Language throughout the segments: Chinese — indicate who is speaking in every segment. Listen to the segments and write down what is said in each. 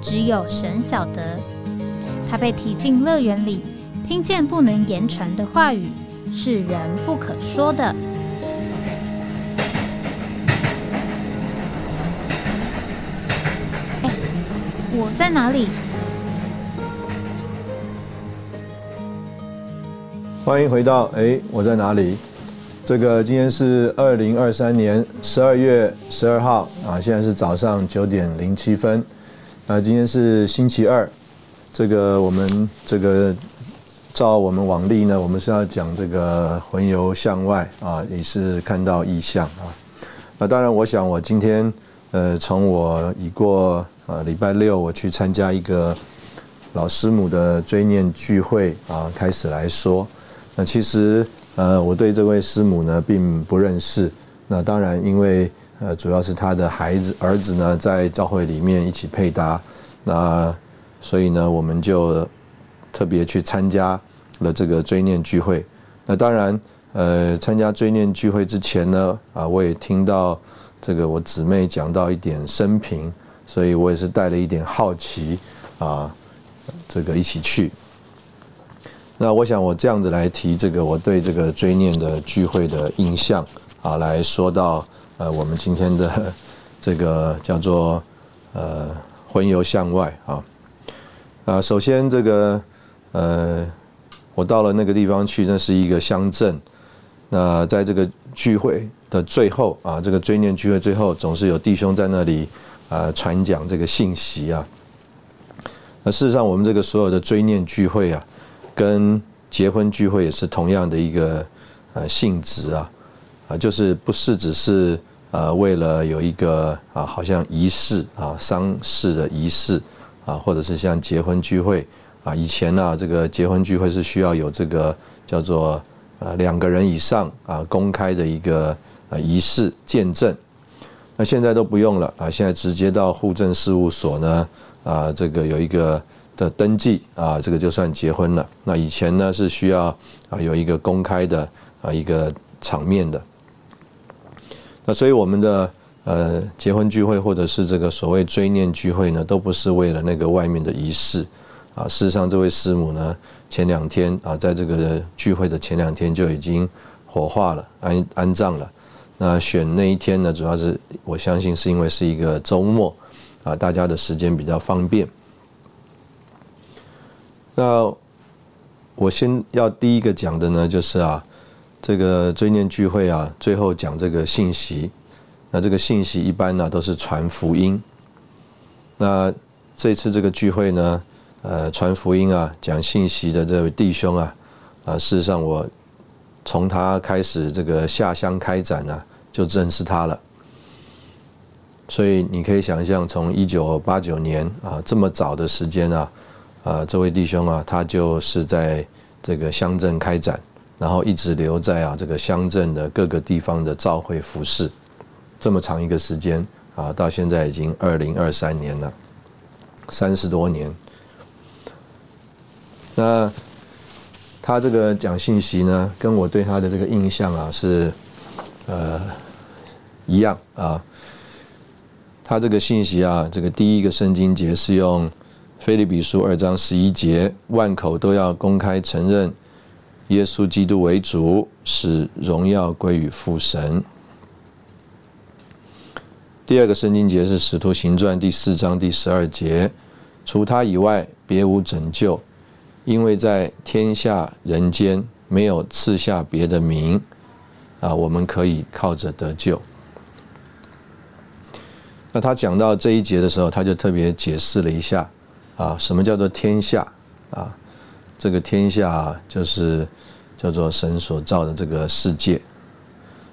Speaker 1: 只有神晓得，他被提进乐园里，听见不能言传的话语，是人不可说的。哎，我在哪里？
Speaker 2: 欢迎回到哎，我在哪里？这个今天是二零二三年十二月十二号啊，现在是早上九点零七分。啊，今天是星期二，这个我们这个照我们往例呢，我们是要讲这个魂游向外啊，也是看到异象啊。那当然，我想我今天呃，从我已过呃礼拜六我去参加一个老师母的追念聚会啊开始来说，那其实呃我对这位师母呢并不认识。那当然因为。呃，主要是他的孩子儿子呢，在教会里面一起配搭，那所以呢，我们就特别去参加了这个追念聚会。那当然，呃，参加追念聚会之前呢，啊，我也听到这个我姊妹讲到一点生平，所以我也是带了一点好奇啊，这个一起去。那我想我这样子来提这个我对这个追念的聚会的印象啊，来说到。呃，我们今天的 这个叫做呃“魂游向外”啊，啊，首先这个呃，我到了那个地方去，那是一个乡镇。那在这个聚会的最后啊，这个追念聚会最后，总是有弟兄在那里啊传讲这个信息啊。那事实上，我们这个所有的追念聚会啊，跟结婚聚会也是同样的一个呃性质啊，啊，就是不是只是。呃，为了有一个啊，好像仪式啊，丧事的仪式啊，或者是像结婚聚会啊，以前呢，这个结婚聚会是需要有这个叫做呃两个人以上啊公开的一个呃仪式见证，那现在都不用了啊，现在直接到户政事务所呢啊，这个有一个的登记啊，这个就算结婚了。那以前呢是需要啊有一个公开的啊一个场面的。那所以我们的呃结婚聚会或者是这个所谓追念聚会呢，都不是为了那个外面的仪式啊。事实上，这位师母呢，前两天啊，在这个聚会的前两天就已经火化了，安安葬了。那选那一天呢，主要是我相信是因为是一个周末啊，大家的时间比较方便。那我先要第一个讲的呢，就是啊。这个追念聚会啊，最后讲这个信息。那这个信息一般呢都是传福音。那这次这个聚会呢，呃，传福音啊，讲信息的这位弟兄啊，啊，事实上我从他开始这个下乡开展呢，就认识他了。所以你可以想象，从一九八九年啊这么早的时间啊，啊，这位弟兄啊，他就是在这个乡镇开展。然后一直留在啊这个乡镇的各个地方的召会服饰，这么长一个时间啊，到现在已经二零二三年了，三十多年。那他这个讲信息呢，跟我对他的这个印象啊是呃一样啊。他这个信息啊，这个第一个圣经节是用《菲利比书》二章十一节，万口都要公开承认。耶稣基督为主，使荣耀归于父神。第二个圣经节是《使徒行传》第四章第十二节，除他以外，别无拯救，因为在天下人间没有赐下别的名，啊，我们可以靠着得救。那他讲到这一节的时候，他就特别解释了一下，啊，什么叫做天下？啊，这个天下就是叫做神所造的这个世界。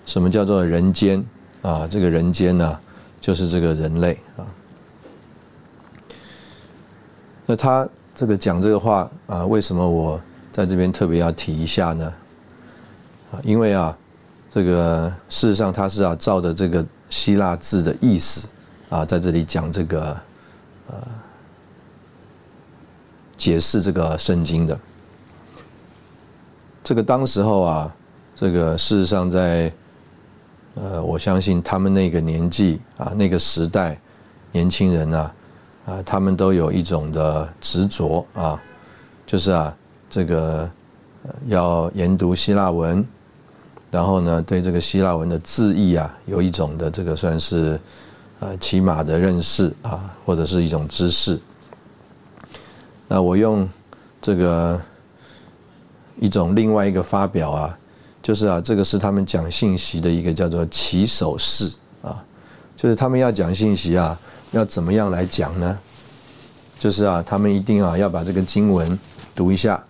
Speaker 2: 什么叫做人间？啊，这个人间呢，就是这个人类啊。那他这个讲这个话啊，为什么我在这边特别要提一下呢？啊，因为啊，这个事实上他是要照着这个希腊字的意思啊，在这里讲这个呃，解释这个圣经的。这个当时候啊，这个事实上在。呃，我相信他们那个年纪啊，那个时代，年轻人啊，啊，他们都有一种的执着啊，就是啊，这个要研读希腊文，然后呢，对这个希腊文的字义啊，有一种的这个算是呃起码的认识啊，或者是一种知识。那我用这个一种另外一个发表啊。就是啊，这个是他们讲信息的一个叫做起手式啊，就是他们要讲信息啊，要怎么样来讲呢？就是啊，他们一定啊要把这个经文读一下，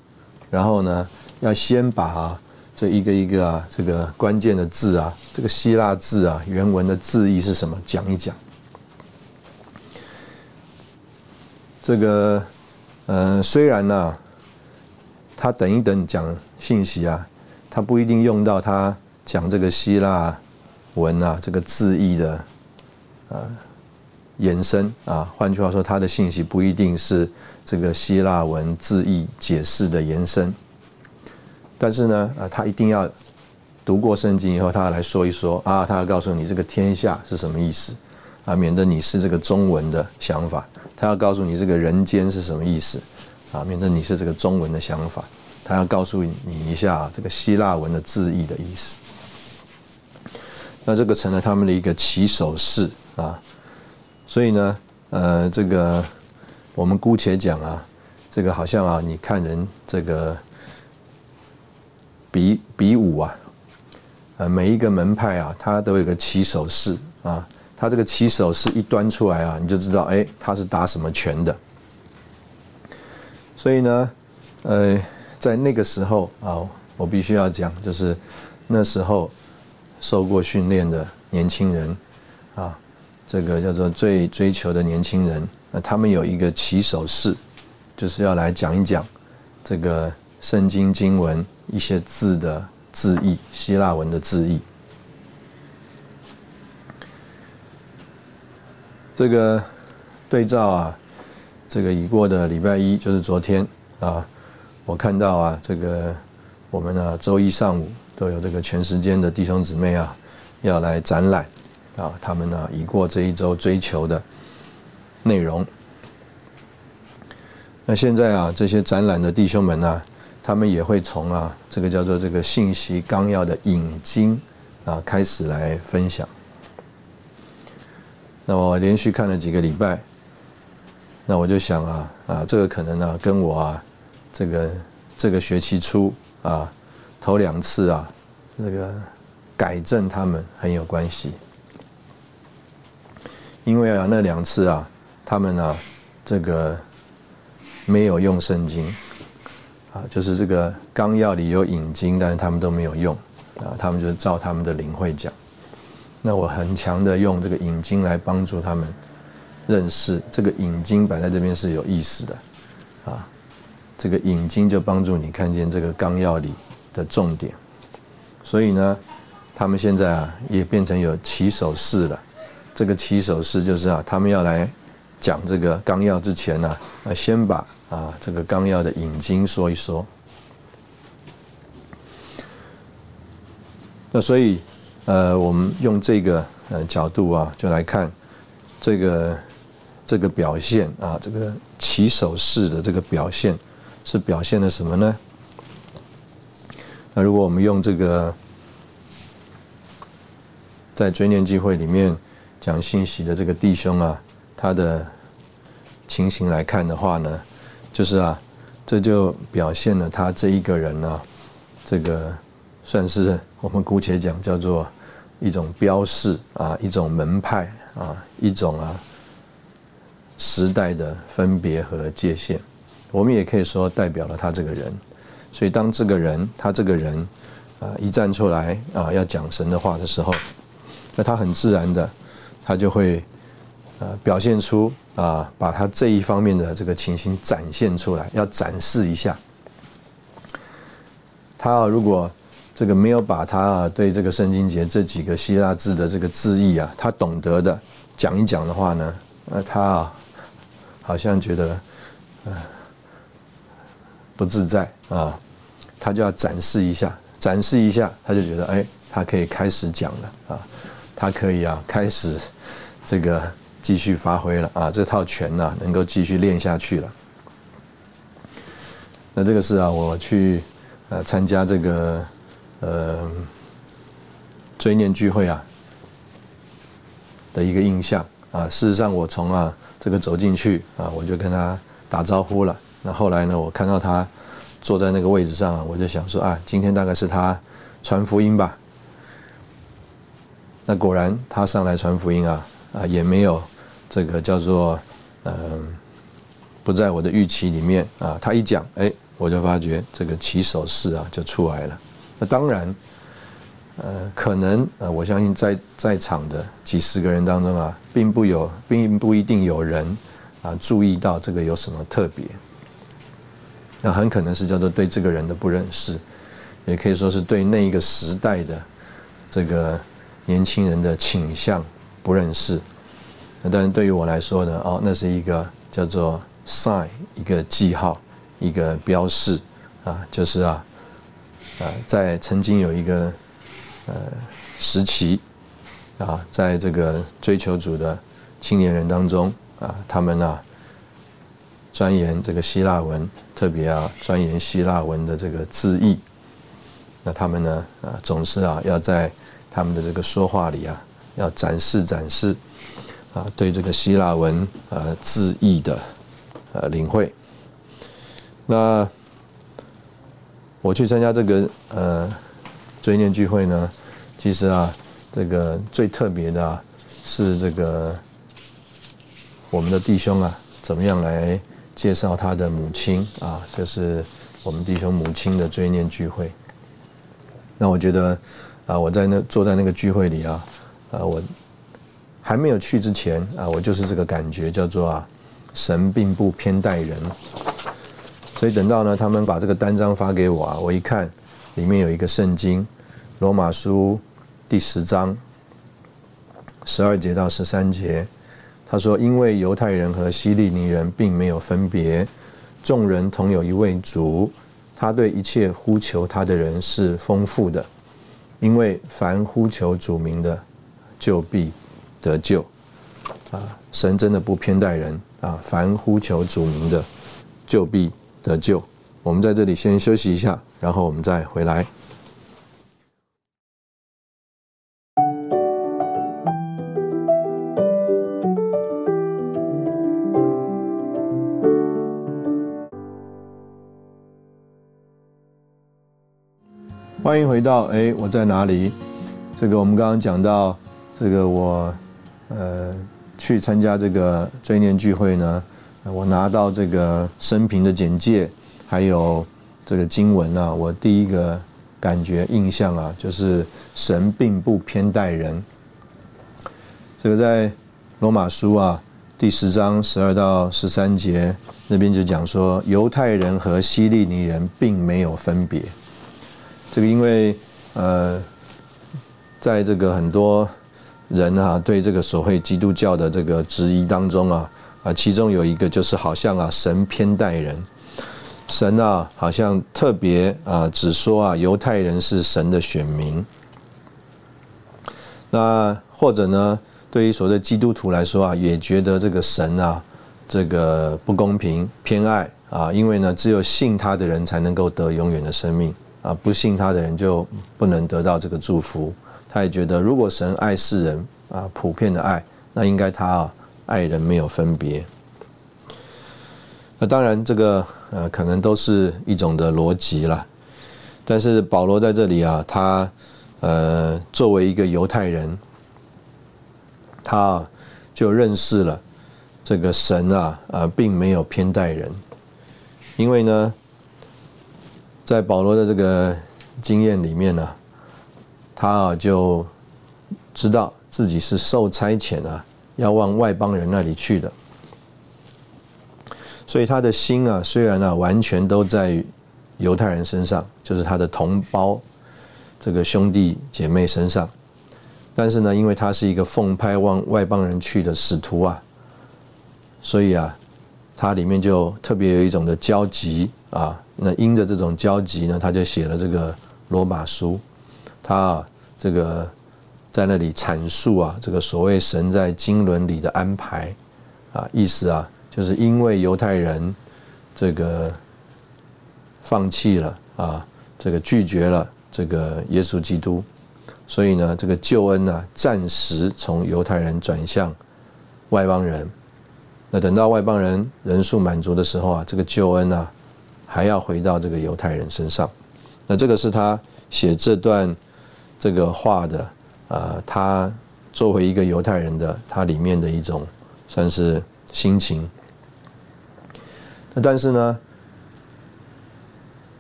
Speaker 2: 然后呢，要先把啊这一个一个啊这个关键的字啊，这个希腊字啊原文的字义是什么讲一讲。这个呃，虽然呢，他等一等讲信息啊。他不一定用到他讲这个希腊文啊，这个字义的呃延伸啊，换句话说，他的信息不一定是这个希腊文字义解释的延伸。但是呢，啊，他一定要读过圣经以后，他要来说一说啊，他要告诉你这个天下是什么意思啊，免得你是这个中文的想法。他要告诉你这个人间是什么意思啊，免得你是这个中文的想法。他要告诉你一下这个希腊文的字义的意思，那这个成了他们的一个起手式啊，所以呢，呃，这个我们姑且讲啊，这个好像啊，你看人这个比比武啊，呃，每一个门派啊，它都有个起手式啊，他这个起手式一端出来啊，你就知道，哎，他是打什么拳的，所以呢，呃。在那个时候啊，我必须要讲，就是那时候受过训练的年轻人啊，这个叫做最追求的年轻人，那他们有一个起手式，就是要来讲一讲这个圣经经文一些字的字义，希腊文的字义。这个对照啊，这个已过的礼拜一就是昨天啊。我看到啊，这个我们呢周一上午都有这个全时间的弟兄姊妹啊，要来展览啊，他们呢已过这一周追求的内容。那现在啊，这些展览的弟兄们呢，他们也会从啊这个叫做这个信息纲要的引经啊开始来分享。那我连续看了几个礼拜，那我就想啊啊，这个可能呢跟我啊。这个这个学期初啊，头两次啊，那个改正他们很有关系，因为啊那两次啊，他们啊这个没有用圣经啊，就是这个纲要里有引经，但是他们都没有用啊，他们就是照他们的领会讲。那我很强的用这个引经来帮助他们认识这个引经摆在这边是有意思的啊。这个引经就帮助你看见这个纲要里的重点，所以呢，他们现在啊也变成有起手式了。这个起手式就是啊，他们要来讲这个纲要之前呢，呃，先把啊这个纲要的引经说一说。那所以呃，我们用这个呃角度啊，就来看这个这个表现啊，这个起手式的这个表现。是表现了什么呢？那如果我们用这个在追念机会里面讲信息的这个弟兄啊，他的情形来看的话呢，就是啊，这就表现了他这一个人呢，这个算是我们姑且讲叫做一种标示啊，一种门派啊，一种啊时代的分别和界限。我们也可以说代表了他这个人。所以当这个人他这个人啊一站出来啊要讲神的话的时候，那他很自然的他就会啊表现出啊把他这一方面的这个情形展现出来，要展示一下。他啊如果这个没有把他啊对这个圣经节这几个希腊字的这个字义啊他懂得的讲一讲的话呢，那他啊好像觉得呃不自在啊。他就要展示一下，展示一下，他就觉得哎，他可以开始讲了啊，他可以啊开始这个继续发挥了啊，这套拳呐能够继续练下去了。那这个是啊，我去呃参加这个呃追念聚会啊的一个印象啊。事实上，我从啊这个走进去啊，我就跟他打招呼了。那后来呢，我看到他。坐在那个位置上啊，我就想说啊，今天大概是他传福音吧。那果然他上来传福音啊，啊也没有这个叫做嗯不在我的预期里面啊。他一讲，哎，我就发觉这个起手式啊就出来了。那当然，呃，可能呃，我相信在在场的几十个人当中啊，并不有，并不一定有人啊注意到这个有什么特别。那很可能是叫做对这个人的不认识，也可以说是对那一个时代的这个年轻人的倾向不认识。那当然对于我来说呢，哦，那是一个叫做 sign，一个记号，一个标示啊，就是啊，啊，在曾经有一个呃时期啊，在这个追求主的青年人当中啊，他们啊。钻研这个希腊文，特别啊钻研希腊文的这个字义。那他们呢啊总是啊要在他们的这个说话里啊要展示展示啊对这个希腊文呃字义的呃领会。那我去参加这个呃追念聚会呢，其实啊这个最特别的啊是这个我们的弟兄啊怎么样来。介绍他的母亲啊，这是我们弟兄母亲的追念聚会。那我觉得啊，我在那坐在那个聚会里啊，啊，我还没有去之前啊，我就是这个感觉，叫做啊，神并不偏待人。所以等到呢，他们把这个单张发给我啊，我一看，里面有一个圣经，罗马书第十章十二节到十三节。他说：“因为犹太人和希利尼人并没有分别，众人同有一位主，他对一切呼求他的人是丰富的。因为凡呼求主名的，就必得救。啊，神真的不偏待人啊！凡呼求主名的，就必得救。我们在这里先休息一下，然后我们再回来。”欢迎回到哎，我在哪里？这个我们刚刚讲到，这个我呃去参加这个追念聚会呢，我拿到这个生平的简介，还有这个经文啊，我第一个感觉印象啊，就是神并不偏待人。这个在罗马书啊第十章十二到十三节那边就讲说，犹太人和希利尼人并没有分别。这个因为呃，在这个很多人啊对这个所谓基督教的这个质疑当中啊啊，其中有一个就是好像啊神偏待人，神啊好像特别啊只说啊犹太人是神的选民，那或者呢对于所谓基督徒来说啊，也觉得这个神啊这个不公平偏爱啊，因为呢只有信他的人才能够得永远的生命。啊，不信他的人就不能得到这个祝福。他也觉得，如果神爱世人啊，普遍的爱那应该他啊爱人没有分别。那当然，这个呃可能都是一种的逻辑了。但是保罗在这里啊，他呃作为一个犹太人，他就认识了这个神啊，呃并没有偏待人，因为呢，在保罗的这个经验里面呢，他啊就知道自己是受差遣啊，要往外邦人那里去的，所以他的心啊，虽然呢完全都在犹太人身上，就是他的同胞这个兄弟姐妹身上，但是呢，因为他是一个奉派往外邦人去的使徒啊，所以啊，他里面就特别有一种的焦急啊。那因着这种焦急呢，他就写了这个罗马书，他啊这个在那里阐述啊，这个所谓神在经纶里的安排啊，意思啊，就是因为犹太人这个放弃了啊，这个拒绝了这个耶稣基督，所以呢，这个救恩呢，暂时从犹太人转向外邦人。那等到外邦人人数满足的时候啊，这个救恩呢。还要回到这个犹太人身上，那这个是他写这段这个话的，呃，他作为一个犹太人的，他里面的一种算是心情。那但是呢，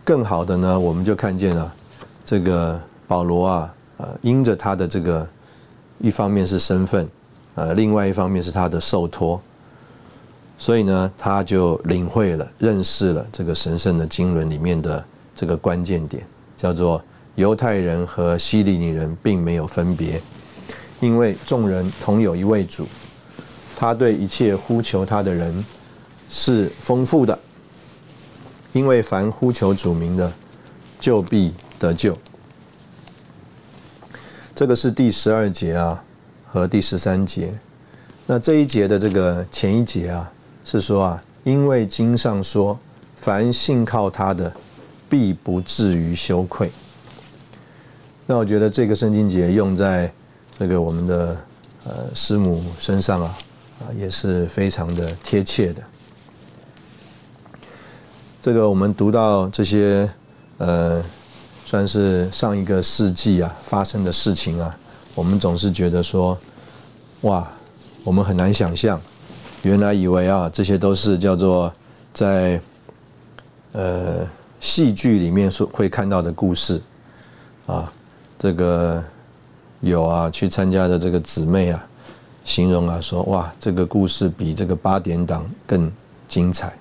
Speaker 2: 更好的呢，我们就看见了这个保罗啊，呃，因着他的这个一方面是身份，呃，另外一方面是他的受托。所以呢，他就领会了、认识了这个神圣的经纶里面的这个关键点，叫做犹太人和希利尼人并没有分别，因为众人同有一位主，他对一切呼求他的人是丰富的，因为凡呼求主名的，就必得救。这个是第十二节啊和第十三节，那这一节的这个前一节啊。是说啊，因为经上说，凡信靠他的，必不至于羞愧。那我觉得这个圣经节用在这个我们的呃师母身上啊，啊也是非常的贴切的。这个我们读到这些呃，算是上一个世纪啊发生的事情啊，我们总是觉得说，哇，我们很难想象。原来以为啊，这些都是叫做在呃戏剧里面所会看到的故事啊。这个有啊，去参加的这个姊妹啊，形容啊说哇，这个故事比这个八点档更精彩。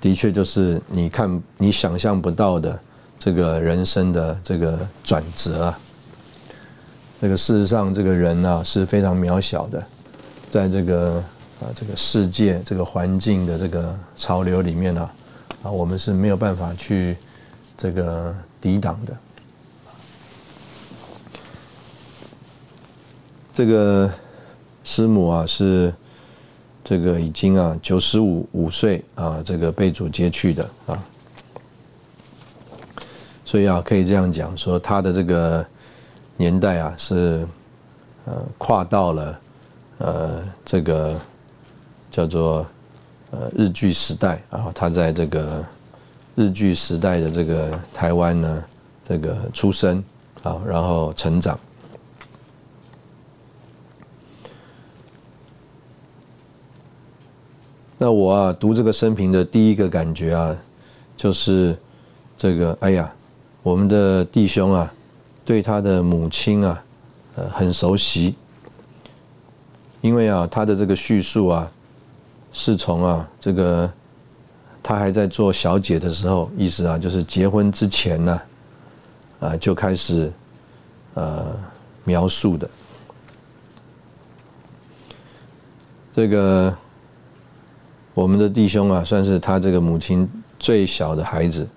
Speaker 2: 的确，就是你看你想象不到的这个人生的这个转折啊。这个事实上，这个人呢是非常渺小的。在这个啊这个世界这个环境的这个潮流里面呢，啊我们是没有办法去这个抵挡的。这个师母啊是这个已经啊九十五五岁啊这个被主接去的啊，所以啊可以这样讲说他的这个年代啊是呃跨到了。呃，这个叫做呃日剧时代啊，他在这个日剧时代的这个台湾呢，这个出生啊，然后成长。那我啊读这个生平的第一个感觉啊，就是这个哎呀，我们的弟兄啊，对他的母亲啊，呃很熟悉。因为啊，他的这个叙述啊，是从啊这个他还在做小姐的时候，意思啊就是结婚之前呢，啊就开始呃描述的。这个我们的弟兄啊，算是他这个母亲最小的孩子，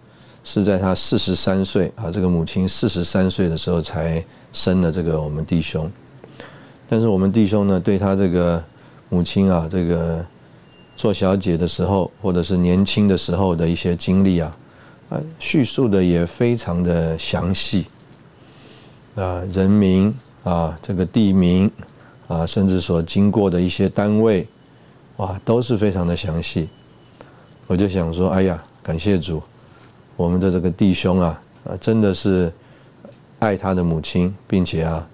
Speaker 2: 是在他四十三岁啊，这个母亲四十三岁的时候才生了这个我们弟兄。但是我们弟兄呢，对他这个母亲啊，这个做小姐的时候，或者是年轻的时候的一些经历啊，啊，叙述的也非常的详细。啊，人名啊，这个地名啊，甚至所经过的一些单位，哇，都是非常的详细。我就想说，哎呀，感谢主，我们的这个弟兄啊，啊，真的是爱他的母亲，并且啊，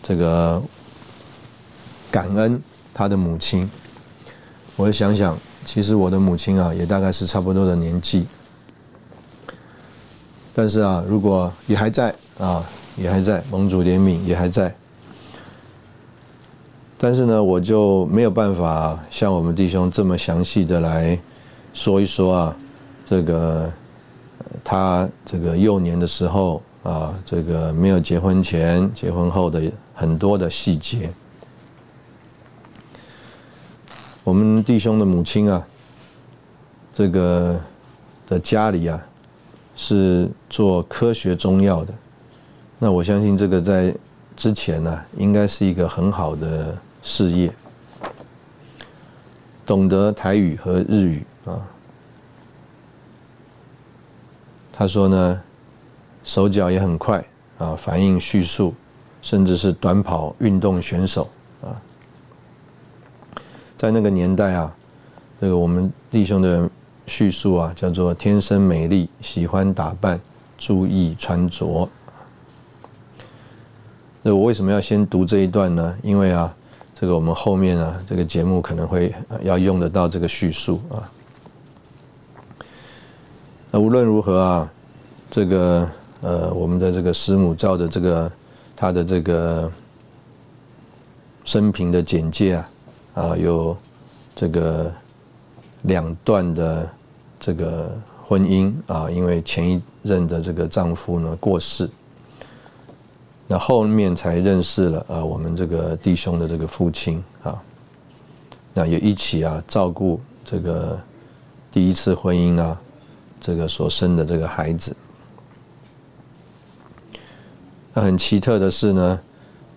Speaker 2: 这个感恩他的母亲。我就想想，其实我的母亲啊，也大概是差不多的年纪，但是啊，如果也还在啊，也还在，盟主怜悯也还在，但是呢，我就没有办法像我们弟兄这么详细的来。说一说啊，这个他这个幼年的时候啊，这个没有结婚前、结婚后的很多的细节。我们弟兄的母亲啊，这个的家里啊，是做科学中药的。那我相信这个在之前呢，应该是一个很好的事业，懂得台语和日语。啊，他说呢，手脚也很快啊，反应迅速，甚至是短跑运动选手啊。在那个年代啊，这个我们弟兄的叙述啊，叫做天生美丽，喜欢打扮，注意穿着。那我为什么要先读这一段呢？因为啊，这个我们后面啊，这个节目可能会要用得到这个叙述啊。那无论如何啊，这个呃，我们的这个师母照着这个他的这个生平的简介啊，啊，有这个两段的这个婚姻啊，因为前一任的这个丈夫呢过世，那后面才认识了啊，我们这个弟兄的这个父亲啊，那也一起啊照顾这个第一次婚姻啊。这个所生的这个孩子，那很奇特的是呢，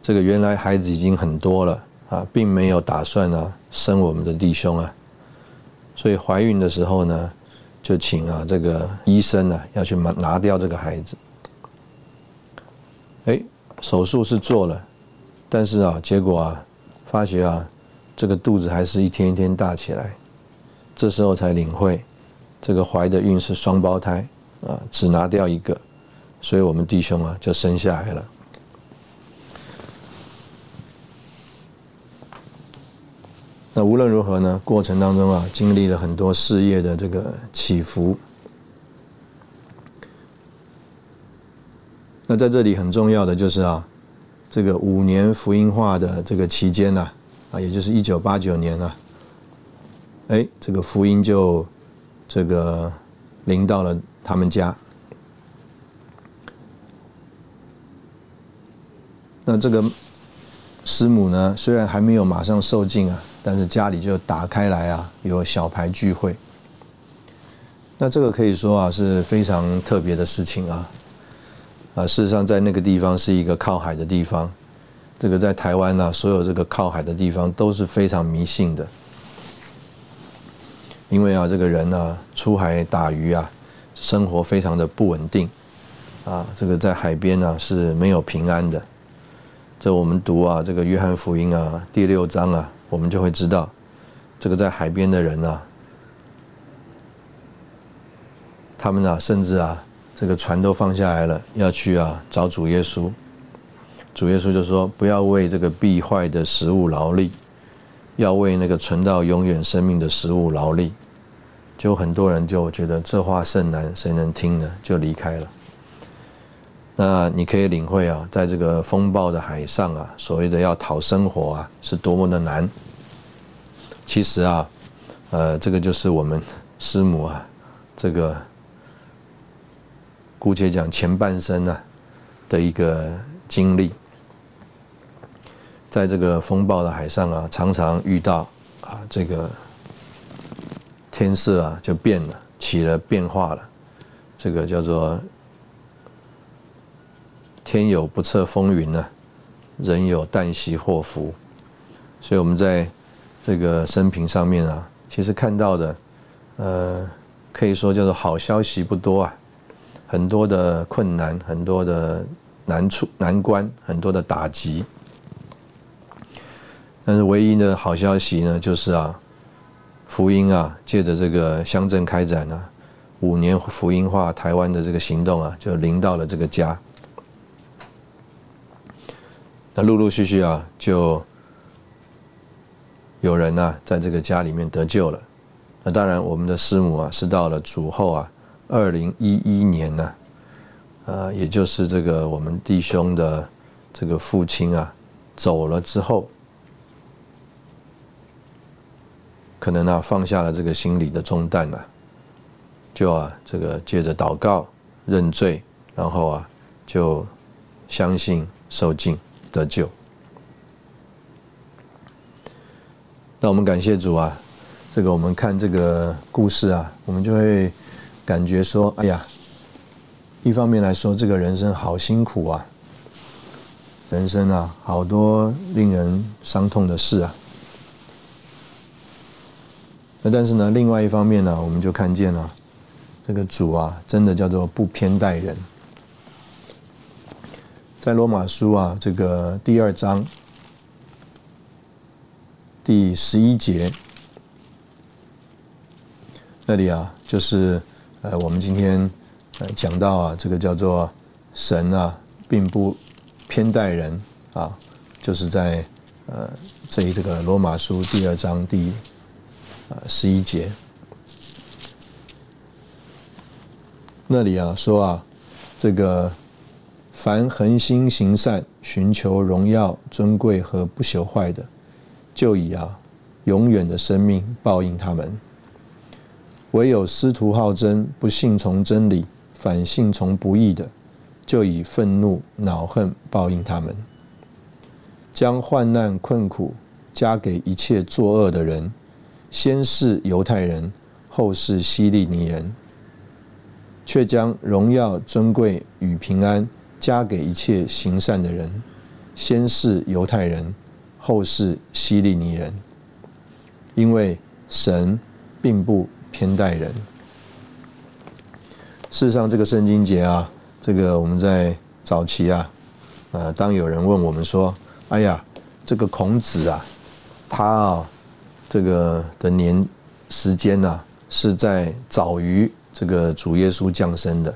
Speaker 2: 这个原来孩子已经很多了啊，并没有打算啊生我们的弟兄啊，所以怀孕的时候呢，就请啊这个医生呢要去拿拿掉这个孩子。手术是做了，但是啊，结果啊，发觉啊，这个肚子还是一天一天大起来，这时候才领会。这个怀的孕是双胞胎啊，只拿掉一个，所以我们弟兄啊就生下来了。那无论如何呢，过程当中啊，经历了很多事业的这个起伏。那在这里很重要的就是啊，这个五年福音化的这个期间呢，啊，也就是一九八九年啊，哎，这个福音就。这个临到了他们家，那这个师母呢，虽然还没有马上受尽啊，但是家里就打开来啊，有小牌聚会。那这个可以说啊是非常特别的事情啊，啊，事实上在那个地方是一个靠海的地方，这个在台湾呢，所有这个靠海的地方都是非常迷信的。因为啊，这个人呢出海打鱼啊，生活非常的不稳定，啊，这个在海边呢是没有平安的。这我们读啊，这个约翰福音啊第六章啊，我们就会知道，这个在海边的人啊，他们啊甚至啊这个船都放下来了，要去啊找主耶稣。主耶稣就说：不要为这个必坏的食物劳力，要为那个存到永远生命的食物劳力。就很多人就觉得这话甚难，谁能听呢？就离开了。那你可以领会啊，在这个风暴的海上啊，所谓的要讨生活啊，是多么的难。其实啊，呃，这个就是我们师母啊，这个姑且讲前半生啊的一个经历，在这个风暴的海上啊，常常遇到啊这个。天色啊，就变了，起了变化了。这个叫做“天有不测风云”呢，人有旦夕祸福。所以我们在这个生平上面啊，其实看到的，呃，可以说叫做好消息不多啊，很多的困难，很多的难处、难关，很多的打击。但是唯一的好消息呢，就是啊，福音啊，借着这个乡镇开展呢，五年福音化台湾的这个行动啊，就临到了这个家。那陆陆续续啊，就有人呢，在这个家里面得救了。那当然，我们的师母啊，是到了主后啊，二零一一年呢，呃，也就是这个我们弟兄的这个父亲啊，走了之后。可能呢，放下了这个心理的重担呢，就啊，这个借着祷告认罪，然后啊，就相信受尽得救。那我们感谢主啊，这个我们看这个故事啊，我们就会感觉说，哎呀，一方面来说，这个人生好辛苦啊，人生啊，好多令人伤痛的事啊。那但是呢，另外一方面呢，我们就看见了这个主啊，真的叫做不偏待人。在罗马书啊，这个第二章第十一节那里啊，就是呃，我们今天呃讲到啊，这个叫做神啊，并不偏待人啊，就是在呃这一这个罗马书第二章第。啊，十一节那里啊说啊，这个凡恒心行善、寻求荣耀、尊贵和不朽坏的，就以啊永远的生命报应他们；唯有师徒好真、不信从真理、反信从不义的，就以愤怒、恼恨报应他们，将患难困苦加给一切作恶的人。先是犹太人，后是希利尼人，却将荣耀、尊贵与平安加给一切行善的人。先是犹太人，后是希利尼人，因为神并不偏待人。事实上，这个圣经节啊，这个我们在早期啊，呃，当有人问我们说：“哎呀，这个孔子啊，他啊。”这个的年时间呢，是在早于这个主耶稣降生的，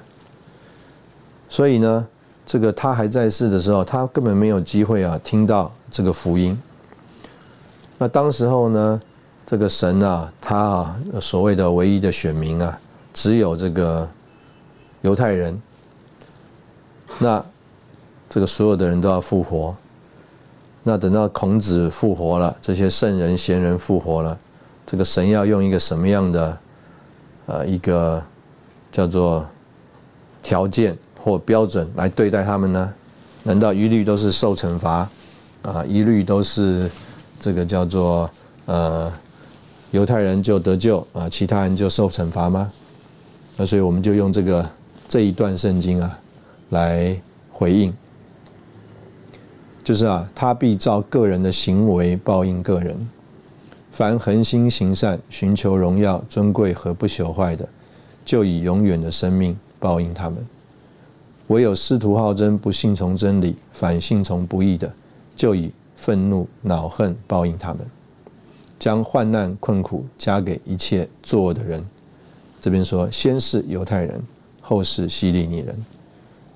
Speaker 2: 所以呢，这个他还在世的时候，他根本没有机会啊听到这个福音。那当时候呢，这个神啊，他啊所谓的唯一的选民啊，只有这个犹太人。那这个所有的人都要复活。那等到孔子复活了，这些圣人贤人复活了，这个神要用一个什么样的呃一个叫做条件或标准来对待他们呢？难道一律都是受惩罚啊？一律都是这个叫做呃犹太人就得救啊，其他人就受惩罚吗？那所以我们就用这个这一段圣经啊来回应。就是啊，他必照个人的行为报应个人。凡恒心行善、寻求荣耀、尊贵和不朽坏的，就以永远的生命报应他们；唯有师徒好争、不信从真理、反信从不义的，就以愤怒、恼恨报应他们。将患难困苦加给一切作恶的人。这边说，先是犹太人，后是希利尼人，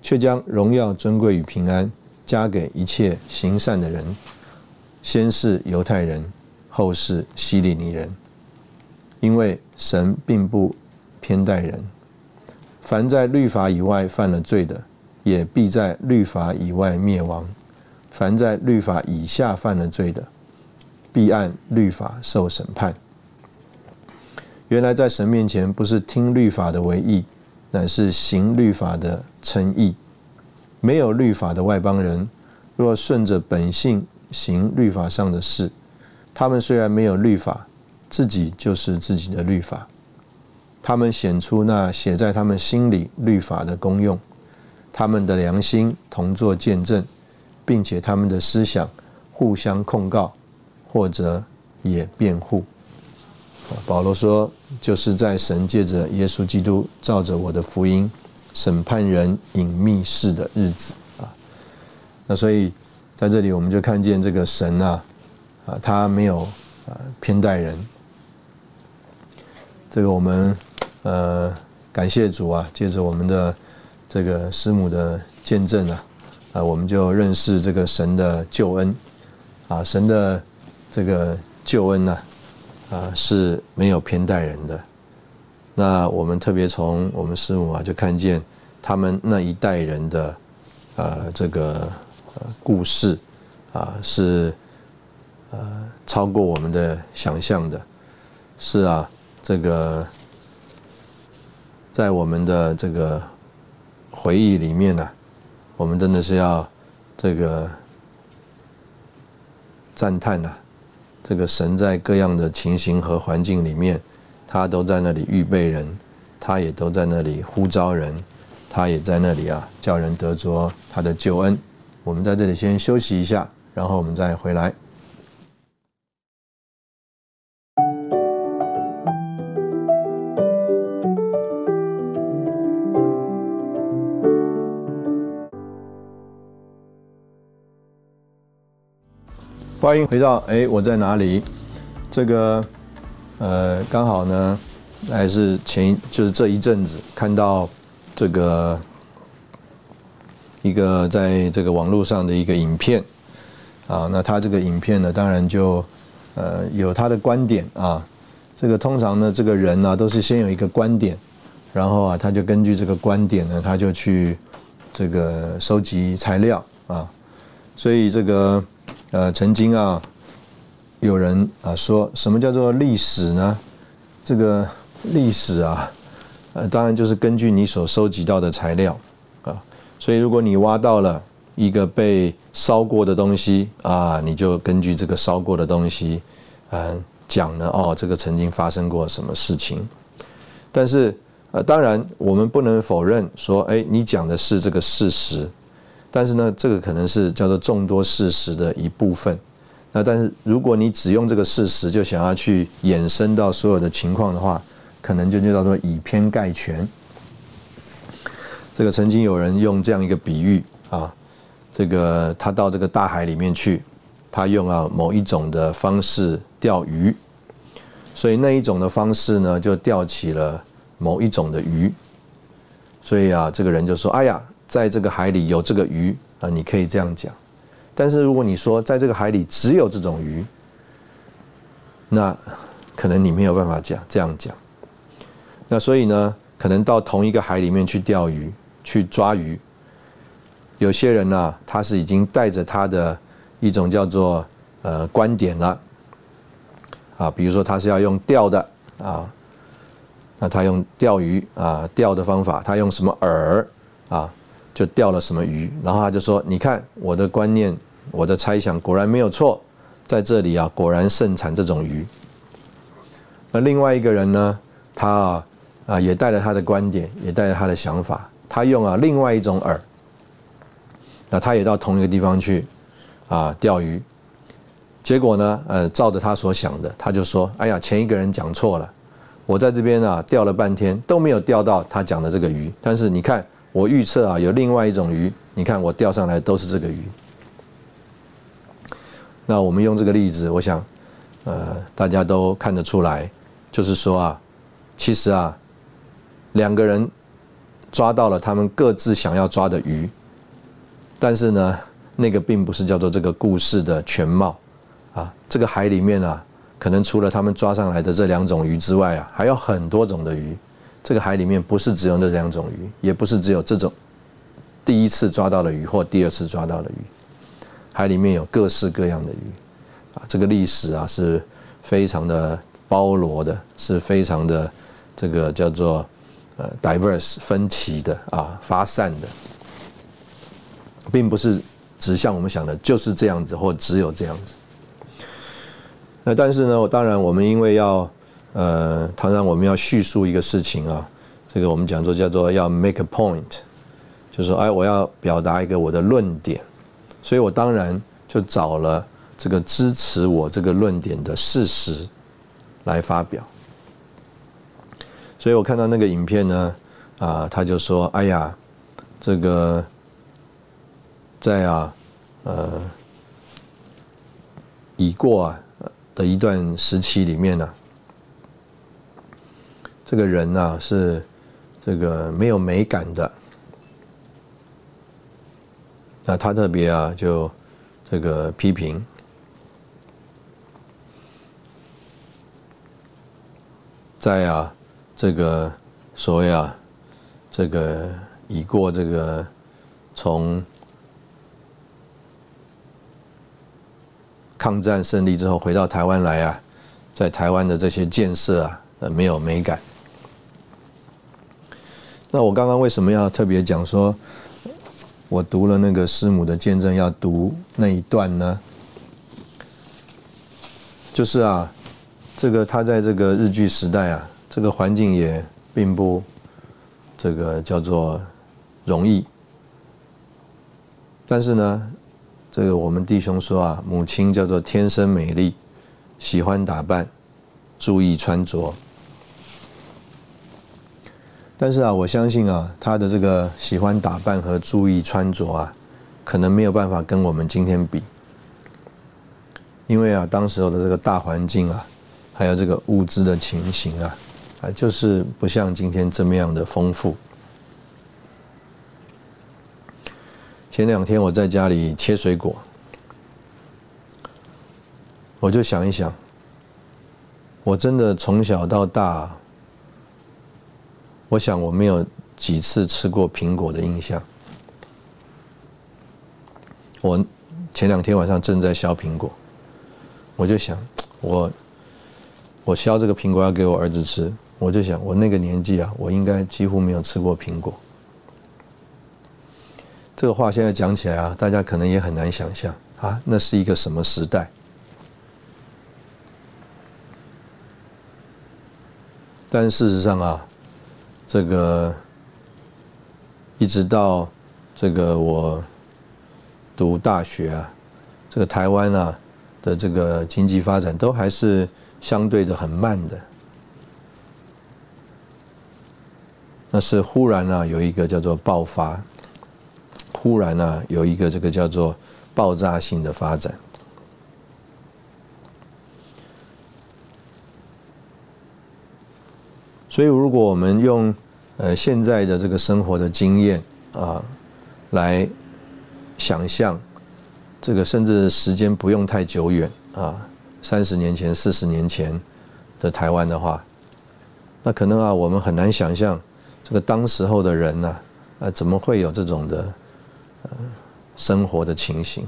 Speaker 2: 却将荣耀、尊贵与平安。加给一切行善的人，先是犹太人，后是希利尼人。因为神并不偏待人，凡在律法以外犯了罪的，也必在律法以外灭亡；凡在律法以下犯了罪的，必按律法受审判。原来在神面前，不是听律法的为义，乃是行律法的称义。没有律法的外邦人，若顺着本性行律法上的事，他们虽然没有律法，自己就是自己的律法。他们显出那写在他们心里律法的功用，他们的良心同作见证，并且他们的思想互相控告，或者也辩护。保罗说，就是在神借着耶稣基督，照着我的福音。审判人隐秘事的日子啊，那所以在这里我们就看见这个神啊，啊，他没有啊偏待人。这个我们呃感谢主啊，借着我们的这个师母的见证啊，啊，我们就认识这个神的救恩啊，神的这个救恩呢，啊是没有偏待人的。那我们特别从我们师母啊，就看见他们那一代人的呃这个故事啊，是呃超过我们的想象的。是啊，这个在我们的这个回忆里面呢，我们真的是要这个赞叹呐，这个神在各样的情形和环境里面。他都在那里预备人，他也都在那里呼召人，他也在那里啊，叫人得着他的救恩。我们在这里先休息一下，然后我们再回来。欢迎回到哎，我在哪里？这个。呃，刚好呢，还是前就是这一阵子看到这个一个在这个网络上的一个影片啊，那他这个影片呢，当然就呃有他的观点啊。这个通常呢，这个人呢都是先有一个观点，然后啊，他就根据这个观点呢，他就去这个收集材料啊。所以这个呃曾经啊。有人啊说什么叫做历史呢？这个历史啊，呃，当然就是根据你所收集到的材料啊。所以如果你挖到了一个被烧过的东西啊，你就根据这个烧过的东西，嗯，讲呢哦，这个曾经发生过什么事情。但是呃，当然我们不能否认说，哎，你讲的是这个事实，但是呢，这个可能是叫做众多事实的一部分。那但是如果你只用这个事实就想要去衍生到所有的情况的话，可能就叫做以偏概全。这个曾经有人用这样一个比喻啊，这个他到这个大海里面去，他用啊某一种的方式钓鱼，所以那一种的方式呢就钓起了某一种的鱼，所以啊这个人就说：“哎呀，在这个海里有这个鱼啊，你可以这样讲。”但是如果你说在这个海里只有这种鱼，那可能你没有办法讲这样讲。那所以呢，可能到同一个海里面去钓鱼、去抓鱼，有些人呢，他是已经带着他的一种叫做呃观点了，啊，比如说他是要用钓的啊，那他用钓鱼啊钓的方法，他用什么饵啊，就钓了什么鱼，然后他就说：你看我的观念。我的猜想果然没有错，在这里啊，果然盛产这种鱼。那另外一个人呢，他啊啊也带了他的观点，也带了他的想法，他用啊另外一种饵。那他也到同一个地方去啊钓鱼，结果呢，呃，照着他所想的，他就说：“哎呀，前一个人讲错了，我在这边啊钓了半天都没有钓到他讲的这个鱼，但是你看我预测啊有另外一种鱼，你看我钓上来都是这个鱼。”那我们用这个例子，我想，呃，大家都看得出来，就是说啊，其实啊，两个人抓到了他们各自想要抓的鱼，但是呢，那个并不是叫做这个故事的全貌啊。这个海里面啊，可能除了他们抓上来的这两种鱼之外啊，还有很多种的鱼。这个海里面不是只有那两种鱼，也不是只有这种第一次抓到的鱼或第二次抓到的鱼。海里面有各式各样的鱼，啊，这个历史啊是非常的包罗的，是非常的这个叫做呃 diverse 分歧的啊发散的，并不是只像我们想的就是这样子或只有这样子。那但是呢，我当然我们因为要呃，他让我们要叙述一个事情啊，这个我们讲做叫做要 make a point，就是说哎，我要表达一个我的论点。所以我当然就找了这个支持我这个论点的事实来发表。所以我看到那个影片呢，啊，他就说：“哎呀，这个在啊，呃，已过啊的一段时期里面呢，这个人呢是这个没有美感的。那他特别啊，就这个批评，在啊这个所谓啊这个已过这个从抗战胜利之后回到台湾来啊，在台湾的这些建设啊，呃没有美感。那我刚刚为什么要特别讲说？我读了那个师母的见证，要读那一段呢，就是啊，这个他在这个日据时代啊，这个环境也并不这个叫做容易，但是呢，这个我们弟兄说啊，母亲叫做天生美丽，喜欢打扮，注意穿着。但是啊，我相信啊，他的这个喜欢打扮和注意穿着啊，可能没有办法跟我们今天比，因为啊，当时候的这个大环境啊，还有这个物资的情形啊，啊，就是不像今天这么样的丰富。前两天我在家里切水果，我就想一想，我真的从小到大。我想我没有几次吃过苹果的印象。我前两天晚上正在削苹果，我就想我我削这个苹果要给我儿子吃，我就想我那个年纪啊，我应该几乎没有吃过苹果。这个话现在讲起来啊，大家可能也很难想象啊，那是一个什么时代？但事实上啊。这个一直到这个我读大学啊，这个台湾啊的这个经济发展都还是相对的很慢的。那是忽然啊有一个叫做爆发，忽然啊有一个这个叫做爆炸性的发展。所以，如果我们用呃现在的这个生活的经验啊，来想象这个，甚至时间不用太久远啊，三十年前、四十年前的台湾的话，那可能啊，我们很难想象这个当时候的人呢，呃，怎么会有这种的呃生活的情形？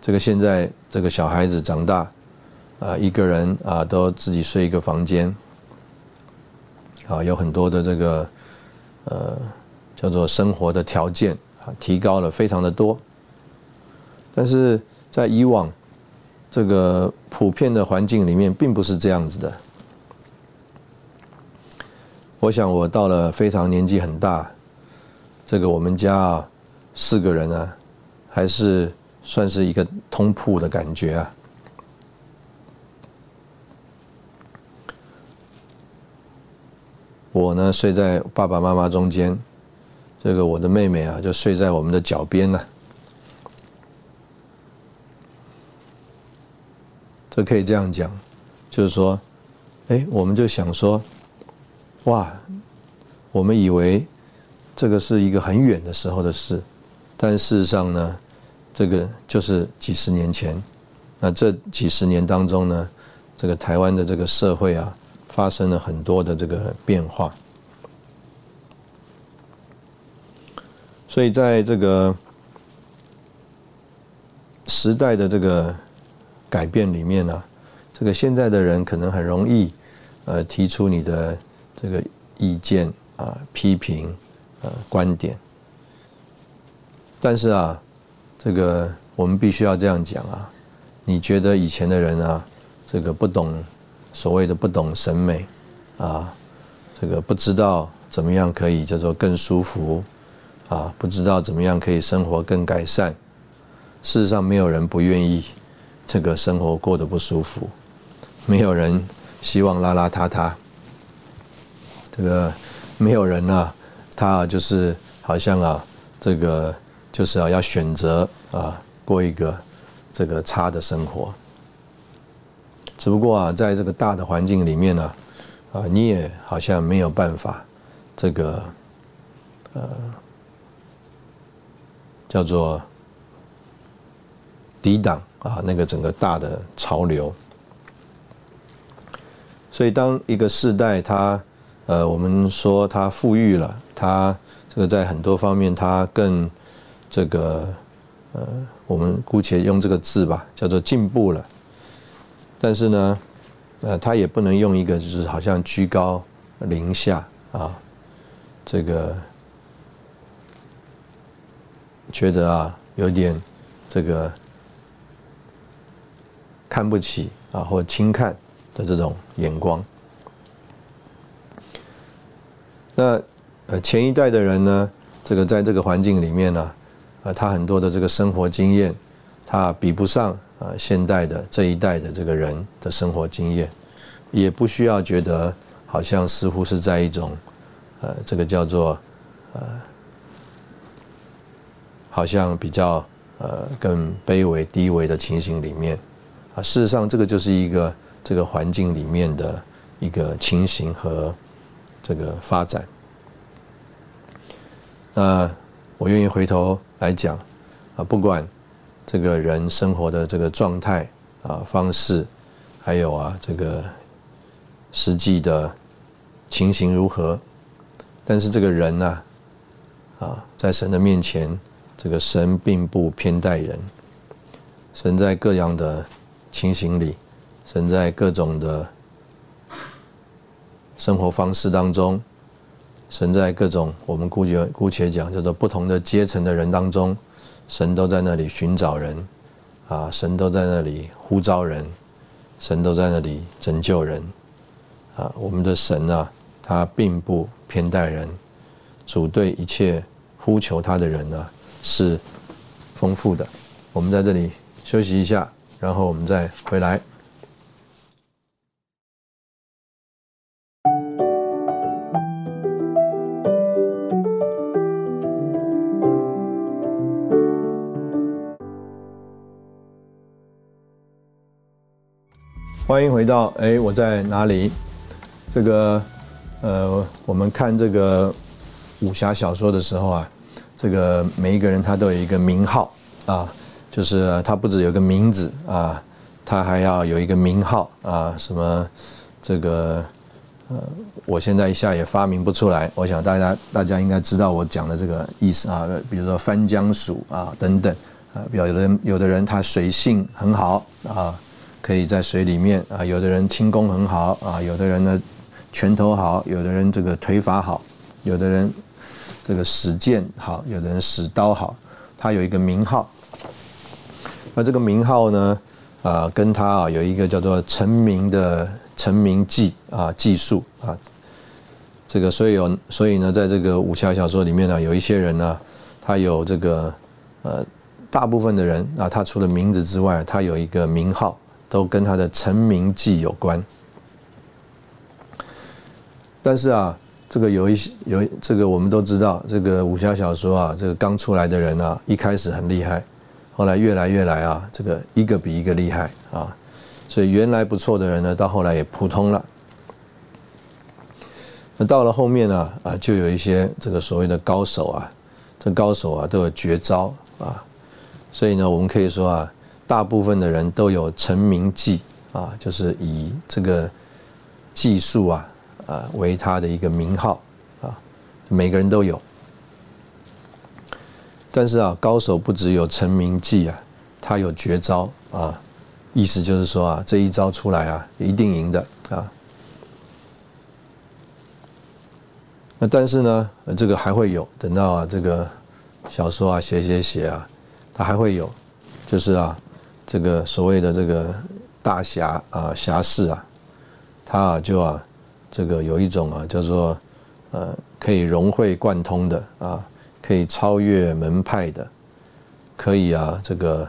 Speaker 2: 这个现在这个小孩子长大。啊，一个人啊，都自己睡一个房间，啊，有很多的这个呃叫做生活的条件啊，提高了非常的多。但是在以往这个普遍的环境里面，并不是这样子的。我想我到了非常年纪很大，这个我们家啊四个人啊，还是算是一个通铺的感觉啊。我呢睡在爸爸妈妈中间，这个我的妹妹啊就睡在我们的脚边呢。这可以这样讲，就是说，哎，我们就想说，哇，我们以为这个是一个很远的时候的事，但事实上呢，这个就是几十年前。那这几十年当中呢，这个台湾的这个社会啊。发生了很多的这个变化，所以在这个时代的这个改变里面呢，这个现在的人可能很容易呃提出你的这个意见啊、批评呃观点，但是啊，这个我们必须要这样讲啊，你觉得以前的人啊，这个不懂。所谓的不懂审美，啊，这个不知道怎么样可以叫做更舒服，啊，不知道怎么样可以生活更改善。事实上，没有人不愿意这个生活过得不舒服，没有人希望邋邋遢遢。这个没有人呢，他就是好像啊，这个就是啊要选择啊，过一个这个差的生活。只不过啊，在这个大的环境里面呢，啊，你也好像没有办法，这个，呃，叫做抵挡啊那个整个大的潮流。所以，当一个世代它，呃，我们说它富裕了，它这个在很多方面它更这个，呃，我们姑且用这个字吧，叫做进步了。但是呢，呃，他也不能用一个就是好像居高临下啊，这个觉得啊有点这个看不起啊或轻看的这种眼光。那呃前一代的人呢，这个在这个环境里面呢，呃，他很多的这个生活经验，他比不上。呃，现代的这一代的这个人的生活经验，也不需要觉得好像似乎是在一种，呃，这个叫做呃，好像比较呃更卑微低微的情形里面，啊，事实上这个就是一个这个环境里面的一个情形和这个发展。那我愿意回头来讲，啊，不管。这个人生活的这个状态啊方式，还有啊这个实际的情形如何？但是这个人呢，啊在神的面前，这个神并不偏待人。神在各样的情形里，神在各种的生活方式当中，神在各种我们姑且姑且讲叫做不同的阶层的人当中。神都在那里寻找人，啊，神都在那里呼召人，神都在那里拯救人，啊，我们的神啊，他并不偏待人，主对一切呼求他的人呢是丰富的。我们在这里休息一下，然后我们再回来。欢迎回到哎，我在哪里？这个呃，我们看这个武侠小说的时候啊，这个每一个人他都有一个名号啊，就是他不止有个名字啊，他还要有一个名号啊，什么这个呃，我现在一下也发明不出来。我想大家大家应该知道我讲的这个意思啊，比如说翻江鼠啊等等啊，比如有的人有的人他水性很好啊。可以在水里面啊，有的人轻功很好啊，有的人呢拳头好，有的人这个腿法好，有的人这个使剑好，有的人使刀好，他有一个名号。那这个名号呢，啊，跟他啊有一个叫做成名的成名技啊技术啊，这个所以有所以呢，在这个武侠小说里面呢，有一些人呢，他有这个呃，大部分的人啊，他除了名字之外，他有一个名号。都跟他的成名记有关，但是啊，这个有一些有这个我们都知道，这个武侠小说啊，这个刚出来的人啊，一开始很厉害，后来越来越来啊，这个一个比一个厉害啊，所以原来不错的人呢，到后来也普通了。那到了后面呢，啊，就有一些这个所谓的高手啊，这高手啊都有绝招啊，所以呢，我们可以说啊。大部分的人都有成名记啊，就是以这个技术啊啊为他的一个名号啊，每个人都有。但是啊，高手不只有成名记啊，他有绝招啊，意思就是说啊，这一招出来啊，一定赢的啊。那但是呢，这个还会有，等到啊这个小说啊写写写啊，他还会有，就是啊。这个所谓的这个大侠啊侠士啊，他啊就啊这个有一种啊叫做呃可以融会贯通的啊，可以超越门派的，可以啊这个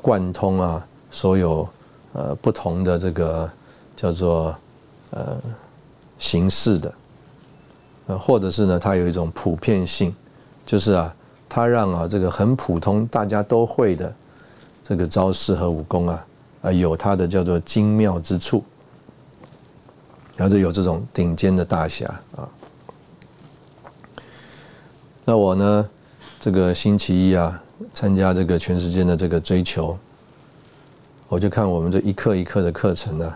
Speaker 2: 贯通啊所有呃不同的这个叫做呃形式的，呃或者是呢它有一种普遍性，就是啊它让啊这个很普通大家都会的。这个招式和武功啊，啊有它的叫做精妙之处，然后就有这种顶尖的大侠啊。那我呢，这个星期一啊，参加这个全世界的这个追求，我就看我们这一课一课的课程呢，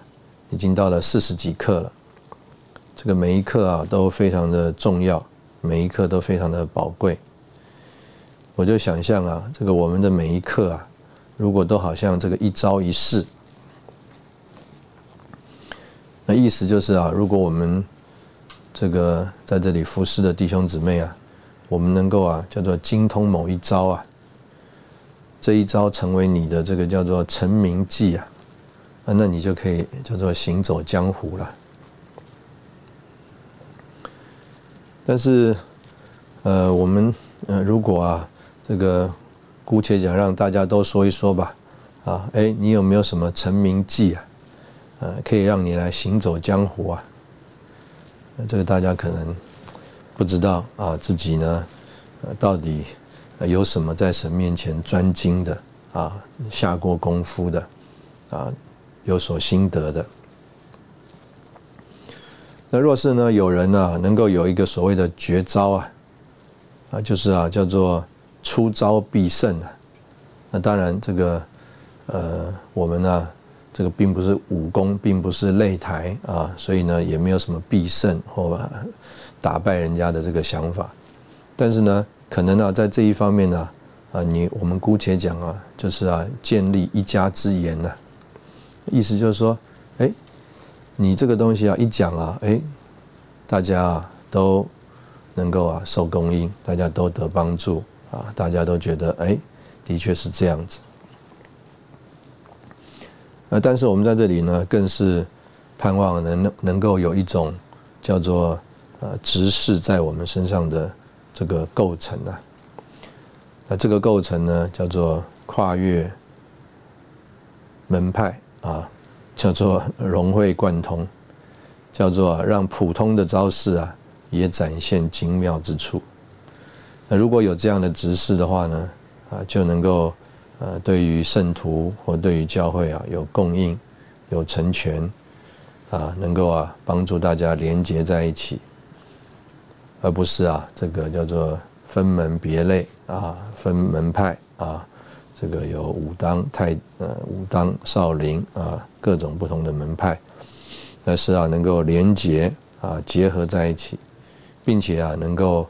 Speaker 2: 已经到了四十几课了。这个每一课啊都非常的重要，每一课都非常的宝贵。我就想象啊，这个我们的每一课啊，如果都好像这个一招一式，那意思就是啊，如果我们这个在这里服侍的弟兄姊妹啊，我们能够啊叫做精通某一招啊，这一招成为你的这个叫做成名计啊，啊，那你就可以叫做行走江湖了。但是，呃，我们呃，如果啊，这个姑且讲，让大家都说一说吧，啊，哎，你有没有什么成名计啊？呃，可以让你来行走江湖啊？这个大家可能不知道啊，自己呢，呃，到底有什么在神面前专精的啊，下过功夫的啊，有所心得的。那若是呢，有人呢能够有一个所谓的绝招啊，啊，就是啊叫做出招必胜啊。那当然这个呃，我们呢这个并不是武功，并不是擂台啊，所以呢也没有什么必胜或打败人家的这个想法。但是呢，可能呢在这一方面呢，啊，你我们姑且讲啊，就是啊建立一家之言呢，意思就是说，哎。你这个东西啊，一讲啊，哎，大家啊都能够啊受供应，大家都得帮助啊，大家都觉得哎，的确是这样子。呃，但是我们在这里呢，更是盼望能能够有一种叫做呃直视在我们身上的这个构成啊。那这个构成呢，叫做跨越门派啊。叫做融会贯通，叫做让普通的招式啊也展现精妙之处。那如果有这样的执事的话呢，啊就能够呃对于圣徒或对于教会啊有供应、有成全，啊能够啊帮助大家连结在一起，而不是啊这个叫做分门别类啊分门派啊。这个有武当太呃武当少林啊各种不同的门派，但是啊能够连结啊结合在一起，并且啊能够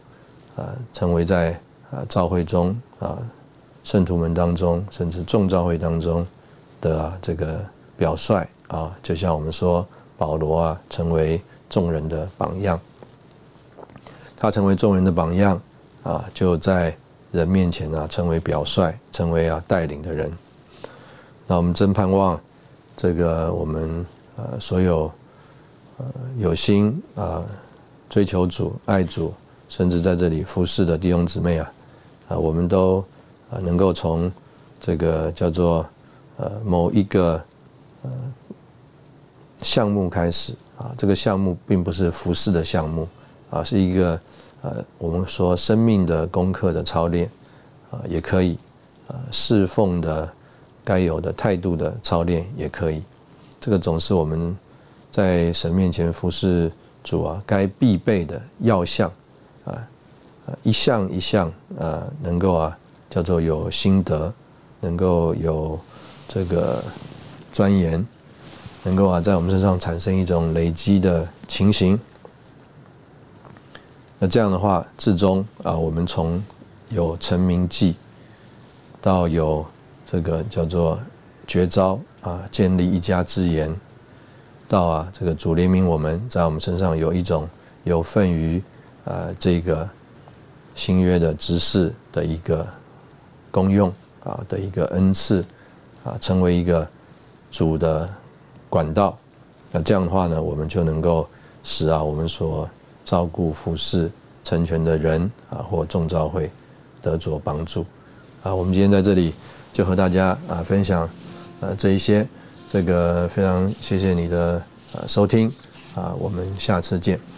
Speaker 2: 啊成为在啊教会中啊圣徒们当中甚至众教会当中的这个表率啊，就像我们说保罗啊成为众人的榜样，他成为众人的榜样啊就在。人面前啊，成为表率，成为啊带领的人。那我们真盼望这个我们呃所有呃有心啊追求主、爱主，甚至在这里服侍的弟兄姊妹啊，啊，我们都啊能够从这个叫做呃某一个呃项目开始啊，这个项目并不是服侍的项目啊，是一个。呃，我们说生命的功课的操练，啊，也可以，呃，侍奉的该有的态度的操练也可以，这个总是我们在神面前服侍主啊，该必备的要项，啊，一项一项，啊，能够啊，叫做有心得，能够有这个钻研，能够啊，在我们身上产生一种累积的情形。那这样的话，至终啊，我们从有成名记到有这个叫做绝招啊，建立一家之言，到啊这个主怜悯我们在我们身上有一种有份于啊这个新约的知识的一个功用啊的一个恩赐啊，成为一个主的管道。那这样的话呢，我们就能够使啊我们所照顾服侍成全的人啊，或众召会得着帮助啊。我们今天在这里就和大家啊分享呃这一些，这个非常谢谢你的呃收听啊，我们下次见。